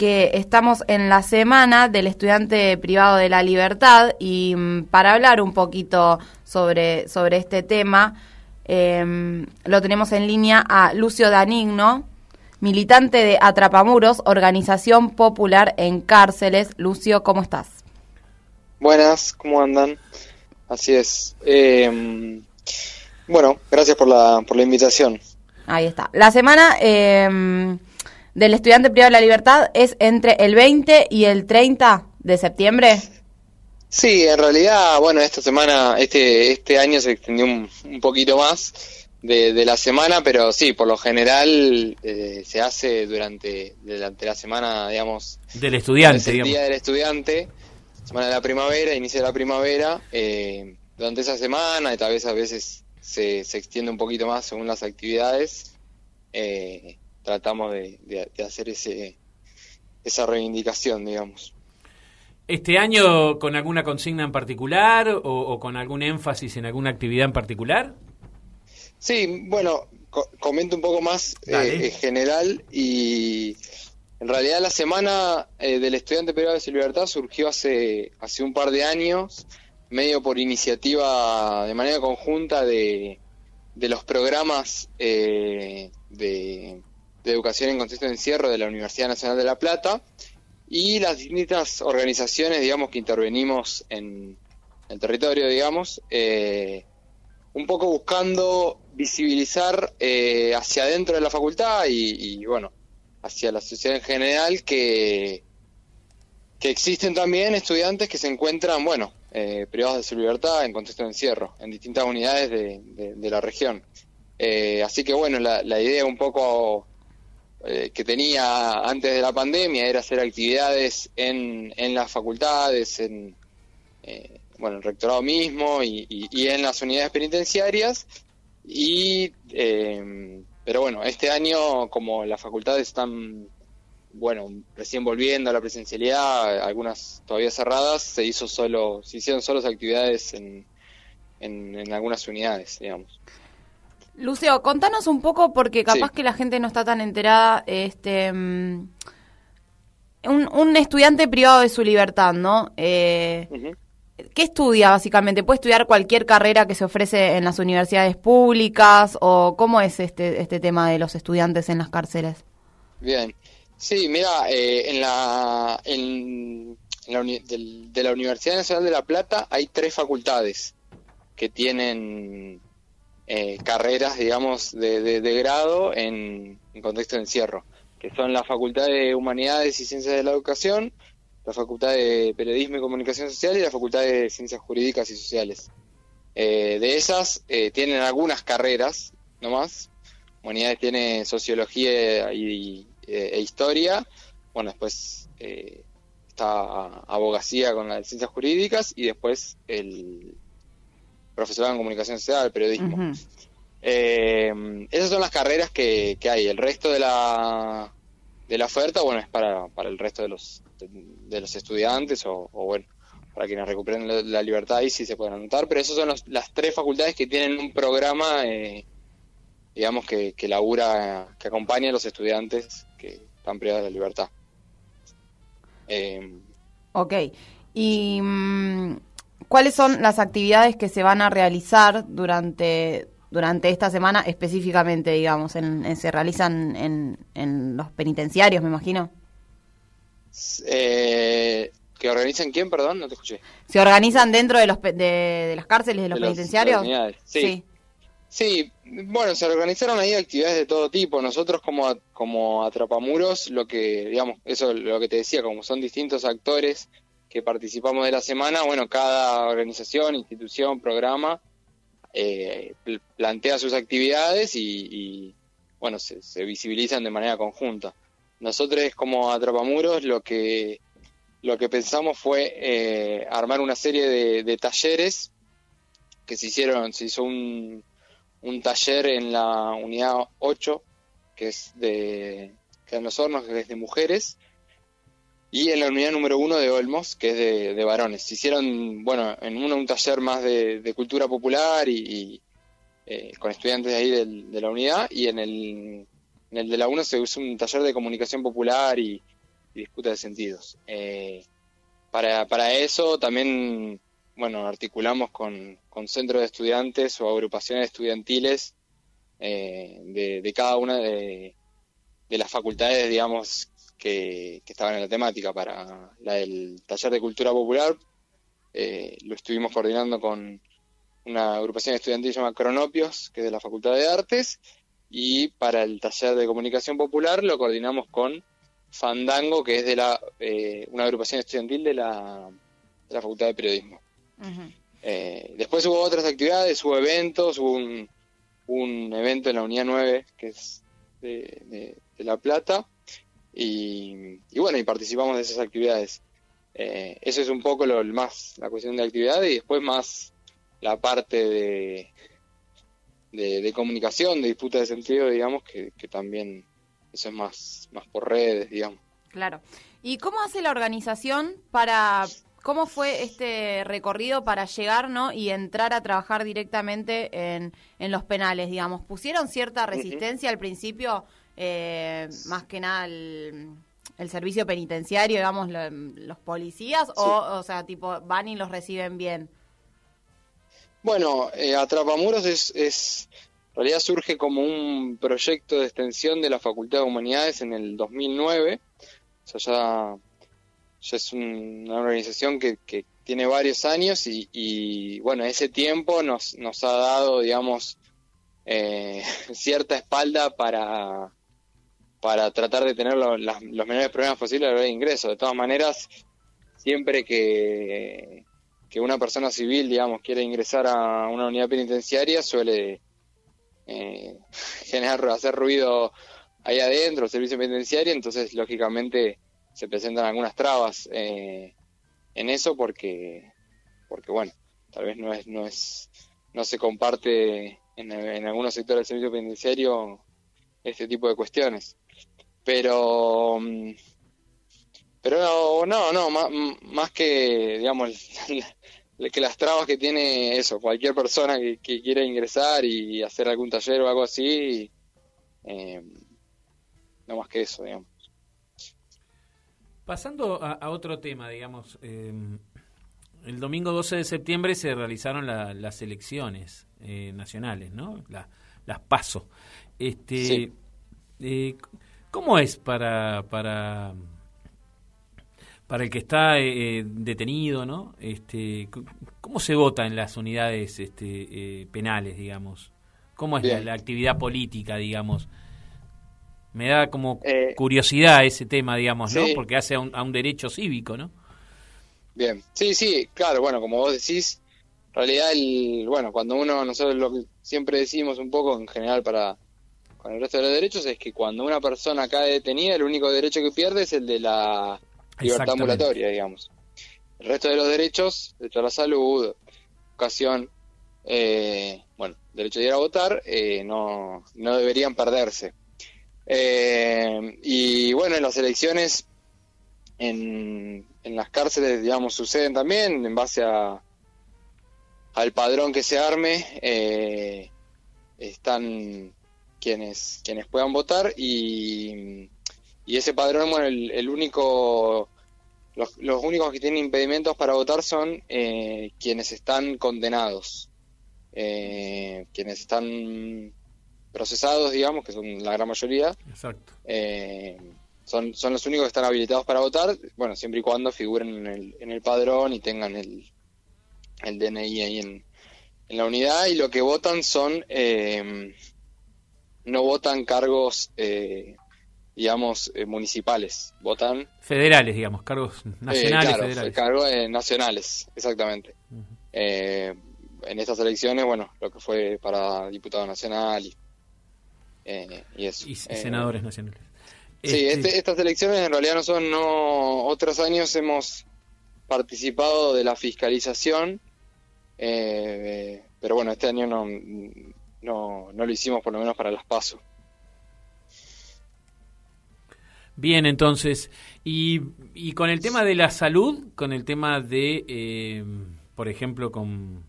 que estamos en la semana del estudiante privado de la libertad y mm, para hablar un poquito sobre, sobre este tema, em, lo tenemos en línea a Lucio Danigno, militante de Atrapamuros, organización popular en cárceles. Lucio, ¿cómo estás? Buenas, ¿cómo andan? Así es. Em, bueno, gracias por la, por la invitación. Ahí está. La semana eh, del estudiante privado de la libertad es entre el 20 y el 30 de septiembre. Sí, en realidad, bueno, esta semana, este, este año se extendió un, poquito más de, la semana, pero sí, por lo general eh, se hace durante, durante la semana, digamos... Del estudiante, el día del estudiante, semana de la primavera, inicio de la primavera, eh, durante esa semana, y tal vez a veces se, se extiende un poquito más según las actividades, eh, tratamos de, hacer ese, esa reivindicación, digamos. ¿Este año con alguna consigna en particular o, con algún énfasis en alguna actividad en particular? Sí, bueno, comento un poco más eh, general y en realidad la semana eh, del estudiante privado de libertad surgió hace, hace un par de años medio por iniciativa de manera conjunta de, de los programas eh, de, educación en contexto de encierro de la Universidad Nacional de La Plata y las distintas organizaciones, digamos, que intervenimos en el territorio, digamos, eh, un poco buscando visibilizar eh, hacia adentro de la facultad y, y, bueno, hacia la sociedad en general que, que existen también estudiantes que se encuentran, bueno, eh, privados de su libertad en contexto de encierro, en distintas unidades de, la región. Eh, así que bueno, la, idea un poco eh, que tenía antes de la pandemia era hacer actividades en, en las facultades, en bueno, el rectorado mismo y, y, en las unidades penitenciarias. Y, pero bueno, este año como las facultades están bueno, recién volviendo a la presencialidad, algunas todavía cerradas, se hizo solo, se hicieron solo actividades en, en, algunas unidades, digamos. Lucio, contanos un poco, porque capaz que la gente no está tan enterada, este, mm, un, un, estudiante privado de su libertad, ¿no? Eh, ¿Qué estudia básicamente? ¿Puede estudiar cualquier carrera que se ofrece en las universidades públicas? ¿O cómo es este, este tema de los estudiantes en las cárceles? Bien, Sí, mira, eh, en la, en, la de la Universidad Nacional de La Plata hay tres facultades que tienen eh, carreras, digamos, de, grado en, contexto de encierro, que son la Facultad de Humanidades y Ciencias de la Educación, la Facultad de Periodismo y Comunicación Social y la Facultad de Ciencias Jurídicas y Sociales. Eh, de esas tienen algunas carreras, nomás. Humanidades tiene Sociología y, eh, e historia. Bueno, después eh, está abogacía con las ciencias jurídicas y después el profesorado en comunicación social, periodismo. Eh, esas son las carreras que, hay. El resto de la, de la oferta, bueno, es para, para el resto de los, de, los estudiantes o, bueno, para quienes recuperen la, libertad y sí se pueden anotar. Pero esas son las tres facultades que tienen un programa, digamos, que, que labura, que acompaña a los estudiantes que están privadas de la libertad. Eh, ok. ¿Y mm, cuáles son las actividades que se van a realizar durante, durante esta semana específicamente, digamos? En, se realizan en, en, los penitenciarios, me imagino. Eh, ¿Que organizan quién, perdón? No te escuché. ¿Se organizan dentro de, los, de, las cárceles, de los penitenciarios? sí. Sí, bueno, se organizaron ahí actividades de todo tipo. Nosotros como, como Atrapamuros, lo que, digamos, eso lo que te decía, como son distintos actores que participamos de la semana, bueno, cada organización, institución, programa, eh, plantea sus actividades y, bueno, se, visibilizan de manera conjunta. Nosotros como Atrapamuros lo que, lo que pensamos fue eh, armar una serie de, talleres que se hicieron, se hizo un un taller en la unidad 8, que es de que en los hornos, que es de mujeres, y en la unidad número 1 de Olmos, que es de, varones. Se hicieron, bueno, en uno un taller más de, cultura popular y, eh, con estudiantes de ahí de la unidad, y en el, en el de la 1 se hizo un taller de comunicación popular y, disputas de sentidos. Eh, para, para eso también, bueno, articulamos con, con centros de estudiantes o agrupaciones estudiantiles de, de, cada una de, de, las facultades, digamos, que, que, estaban en la temática. Para la del taller de cultura popular, lo estuvimos coordinando con una agrupación estudiantil llamada Cronopios, que es de la Facultad de Artes, y para el taller de comunicación popular lo coordinamos con Fandango, que es de la eh, una agrupación estudiantil de la, de la Facultad de Periodismo. Eh, después hubo otras actividades, hubo eventos, hubo un, un evento en la Unidad 9, que es de, La Plata, y, bueno, y participamos de esas actividades. Eh, eso es un poco lo más, la cuestión de actividad, y después más la parte de, de, comunicación, de disputa de sentido, digamos, que, también eso es más, más por redes, digamos. Claro. ¿Y cómo hace la organización para, cómo fue este recorrido para llegar ¿no? y entrar a trabajar directamente en, en los penales, digamos? ¿Pusieron cierta resistencia al principio, eh, más que nada el, servicio penitenciario, digamos, los policías, o, o sea, tipo, van y los reciben bien? Bueno, eh, Atrapamuros es, es, en realidad surge como un proyecto de extensión de la Facultad de Humanidades en el 2009. O sea, ya, ya es una organización que, que, tiene varios años y, y, bueno, ese tiempo nos, nos ha dado, digamos, eh, cierta espalda para, para tratar de tener los menores problemas posibles de ingreso. De todas maneras, siempre que que una persona civil, digamos, quiere ingresar a una unidad penitenciaria, suele eh, generar, hacer ruido ahí adentro, el servicio penitenciario, entonces lógicamente se presentan algunas trabas eh, en eso porque, porque bueno, tal vez no es, no es, no se comparte en algunos sectores del servicio penitenciario este tipo de cuestiones. Pero mm, pero no, no, más, más que, digamos, que las trabas que tiene eso, cualquier persona que, que quiera ingresar y hacer algún taller o algo así, eh, no más que eso, digamos. Pasando a, otro tema, digamos, eh, el domingo 12 de septiembre se realizaron las elecciones eh, nacionales, ¿no? las PASO. Este, ¿Cómo es para, para para el que está eh, eh, detenido, ¿no? Este, ¿Cómo se vota en las unidades este, eh, penales, digamos? ¿Cómo es la, actividad política, digamos? Me da como curiosidad ese tema, digamos, ¿no? Porque hace a un, derecho cívico, ¿no? Bien, sí, sí, claro, bueno, como vos decís, en realidad, el, bueno, cuando uno, nosotros lo que siempre decimos un poco en general para con el resto de los derechos es que cuando una persona cae detenida, el único derecho que pierde es el de la libertad ambulatoria, digamos. El resto de los derechos, derecho a la salud, educación, eh, bueno, derecho de ir a votar, eh, no, no deberían perderse. Eh, y bueno, en las elecciones, en, en las cárceles, digamos, suceden también en base a al padrón que se arme, están quienes, quienes puedan votar y y ese padrón, bueno, el, único, los, los, únicos que tienen impedimentos para votar son eh, quienes están condenados, eh, quienes están procesados, digamos, que son la gran mayoría. Exacto. Eh, son, son los únicos que están habilitados para votar, bueno, siempre y cuando figuren en el, en el padrón y tengan el, el DNI ahí en, en la unidad. Y lo que votan son, no votan cargos digamos, eh, municipales, votan... Federales, digamos, cargos eh, nacionales. claro, cargos eh, nacionales, exactamente. en estas elecciones, bueno, lo que fue para diputado nacional y, y eso. Y senadores nacionales. Sí, este, este... estas elecciones en realidad no son, no, otros años hemos participado de la fiscalización, pero bueno, este año no, no, no lo hicimos por lo menos para las pasos. Bien, entonces, y, y, con el tema de la salud, con el tema de, eh, por ejemplo, con,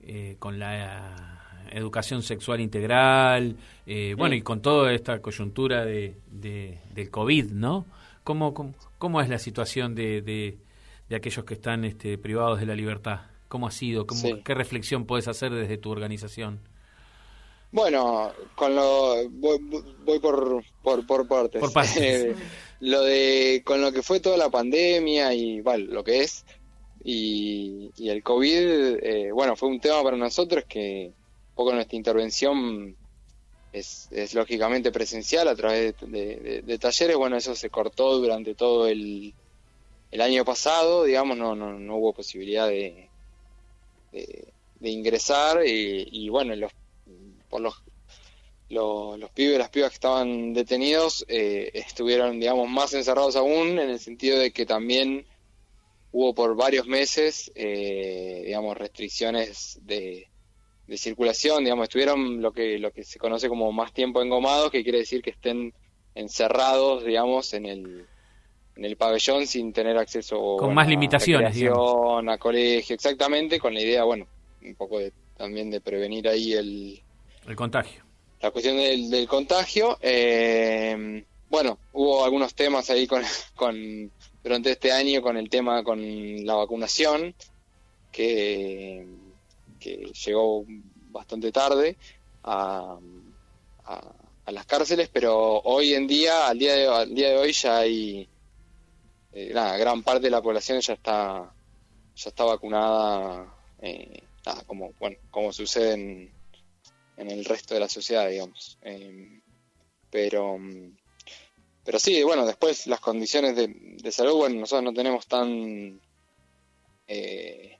eh, con la educación sexual integral, eh, bueno, y con toda esta coyuntura de, del COVID, ¿no? ¿Cómo, cómo, es la situación de, de, aquellos que están este, privados de la libertad? ¿Cómo ha sido? ¿Qué reflexión puedes hacer desde tu organización? Bueno, con lo voy, voy por, por, por partes. Por partes. lo de con lo que fue toda la pandemia y bueno, lo que es y, y el COVID, eh, bueno, fue un tema para nosotros que un poco nuestra intervención es, es lógicamente presencial a través de, talleres. Bueno, eso se cortó durante todo el, el año pasado, digamos, no, no, no hubo posibilidad de, de, ingresar y, bueno, los, por los, los, los pibes y las pibas que estaban detenidos eh, estuvieron, digamos, más encerrados aún en el sentido de que también hubo por varios meses, eh, digamos, restricciones de, de circulación, digamos, estuvieron lo que, lo que se conoce como más tiempo engomados, que quiere decir que estén encerrados, digamos, en el, en el pabellón sin tener acceso con más limitaciones, digamos. a colegio, exactamente, con la idea, bueno, un poco de, también de prevenir ahí el, el contagio. La cuestión del, del contagio. Eh, bueno, hubo algunos temas ahí con, con durante este año con el tema con la vacunación que que llegó bastante tarde a, a, las cárceles, pero hoy en día, al día de, al día de hoy ya hay, eh, gran parte de la población ya está, ya está vacunada, eh, como, bueno, como sucede en, en, el resto de la sociedad, digamos. Eh, pero, pero sí, bueno, después las condiciones de, de salud, bueno, nosotros no tenemos tan... Eh,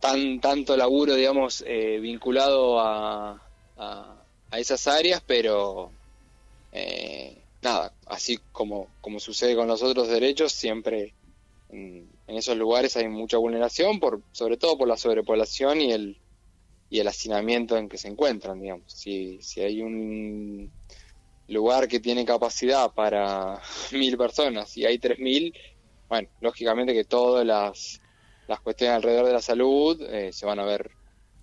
tan tanto laburo, digamos, eh, vinculado a, a, esas áreas, pero eh, nada, así como, como sucede con los otros derechos, siempre en, esos lugares hay mucha vulneración, por, sobre todo por la sobrepoblación y el, y el hacinamiento en que se encuentran, digamos. Si, si hay un lugar que tiene capacidad para mil personas y hay tres mil, bueno, lógicamente que todas las las cuestiones alrededor de la salud eh, se van a ver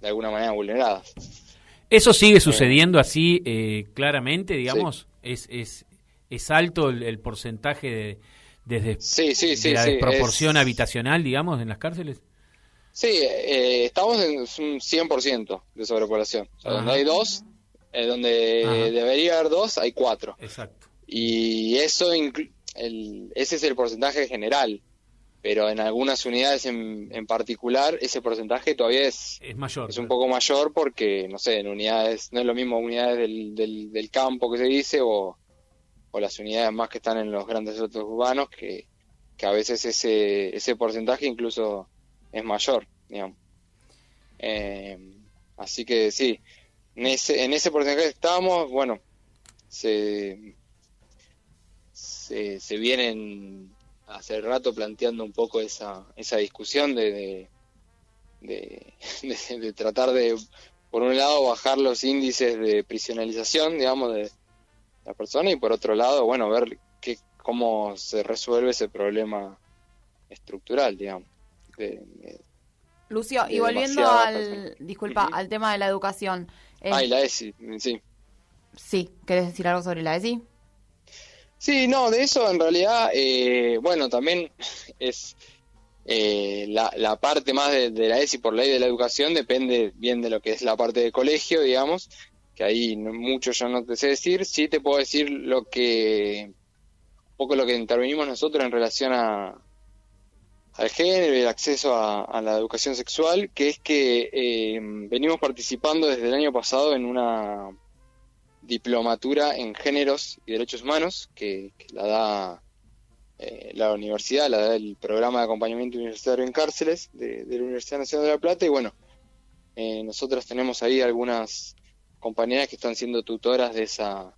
de alguna manera vulneradas. ¿Eso sigue eh, sucediendo así eh, claramente, digamos? ¿Es, es, ¿Es alto el, porcentaje de, desde sí, la desproporción habitacional, digamos, en las cárceles? Sí, estamos en un 100% de sobrepoblación. O sea, donde hay dos, donde debería haber dos, hay cuatro. Exacto. Y eso, el, ese es el porcentaje general pero en algunas unidades en, en particular ese porcentaje todavía es, es mayor. Es un poco mayor porque, no sé, en unidades, no es lo mismo unidades del, del, campo que se dice o, o, las unidades más que están en los grandes centros urbanos que, que a veces ese, ese porcentaje incluso es mayor, digamos. Eh, así que sí, en ese, en ese porcentaje estamos, bueno, se, se, se vienen hace rato planteando un poco esa, esa discusión de, de, de, tratar de, por un lado, bajar los índices de prisionalización, digamos, de la persona y por otro lado, bueno, ver qué, cómo se resuelve ese problema estructural, digamos. Lucio, y volviendo al, disculpa, al tema de la educación. ah, y la ESI, sí. Sí, ¿querés decir algo sobre la ESI? Sí, no, de eso en realidad, eh, bueno, también es eh, la, la, parte más de, la ESI por ley de la educación depende bien de lo que es la parte de colegio, digamos, que ahí mucho yo no te sé decir, sí te puedo decir lo que, un poco lo que intervenimos nosotros en relación a, al género y el acceso a, la educación sexual, que es que eh, venimos participando desde el año pasado en una diplomatura en géneros y derechos humanos que, la da eh, la universidad, la da el programa de acompañamiento universitario en cárceles de, la Universidad Nacional de La Plata y bueno, eh, nosotros tenemos ahí algunas compañeras que están siendo tutoras de esa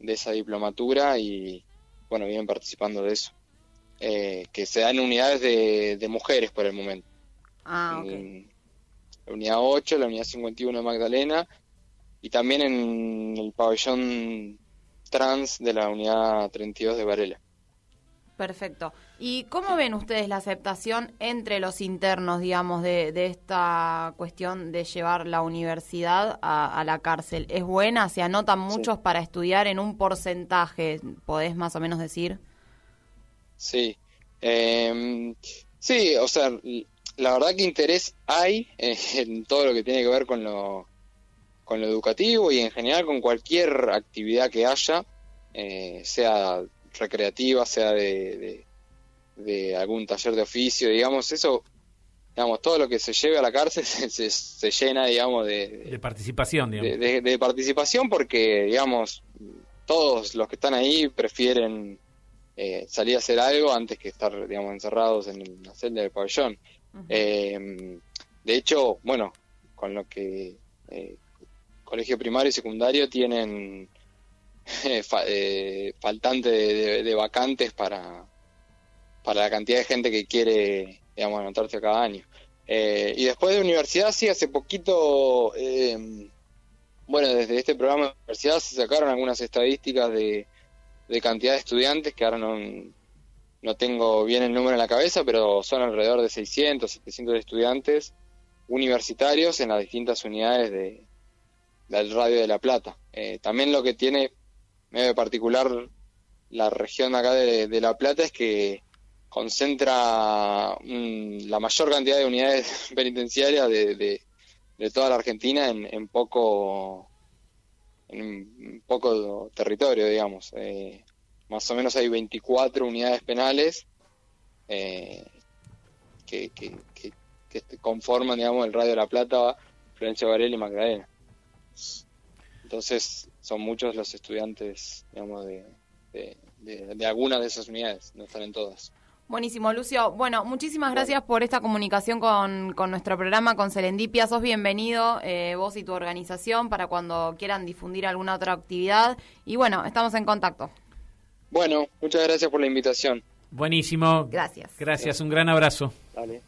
de esa diplomatura y bueno, vienen participando de eso. Eh, que se dan unidades de, de mujeres por el momento. Ah, La unidad 8, la unidad 51 de Magdalena y también en el pabellón trans de la unidad 32 de Varela. Perfecto. ¿Y cómo ven ustedes la aceptación entre los internos, digamos, de, de esta cuestión de llevar la universidad a, la cárcel? ¿Es buena? ¿Se anotan muchos para estudiar en un porcentaje? ¿Podés más o menos decir? Sí. Em, sí, o sea, la verdad que interés hay en todo lo que tiene que ver con lo, con lo educativo y en general con cualquier actividad que haya, eh, sea recreativa, sea de, de, algún taller de oficio, digamos, eso, digamos, todo lo que se lleve a la cárcel se, se, llena, digamos, de, de participación, digamos. De, participación porque, digamos, todos los que están ahí prefieren eh, salir a hacer algo antes que estar, digamos, encerrados en la celda del pabellón. Eh, de hecho, bueno, con lo que eh, colegio primario y secundario tienen eh, faltante de, vacantes para, para la cantidad de gente que quiere, digamos, anotarse cada año. y después de universidad, sí, hace poquito, bueno, desde este programa de universidad se sacaron algunas estadísticas de, de cantidad de estudiantes que ahora no no tengo bien el número en la cabeza, pero son alrededor de 600, 700 estudiantes universitarios en las distintas unidades de, del Radio de La Plata. Eh, también lo que tiene medio particular la región acá de, La Plata es que concentra la mayor cantidad de unidades penitenciarias de, de, toda la Argentina en, poco en poco territorio, digamos. Eh, más o menos hay 24 unidades penales eh, que, que, conforman, digamos, el Radio de la Plata, Florencia Varela y Magdalena. Entonces, son muchos los estudiantes, digamos, de, de, de, algunas de esas unidades, no están en todas. Buenísimo, Lucio. Bueno, muchísimas gracias por esta comunicación con, con, nuestro programa, con Serendipia. Sos bienvenido, eh, vos y tu organización, para cuando quieran difundir alguna otra actividad. Y bueno, estamos en contacto. Bueno, muchas gracias por la invitación. Buenísimo. Gracias. Gracias, un gran abrazo. Dale.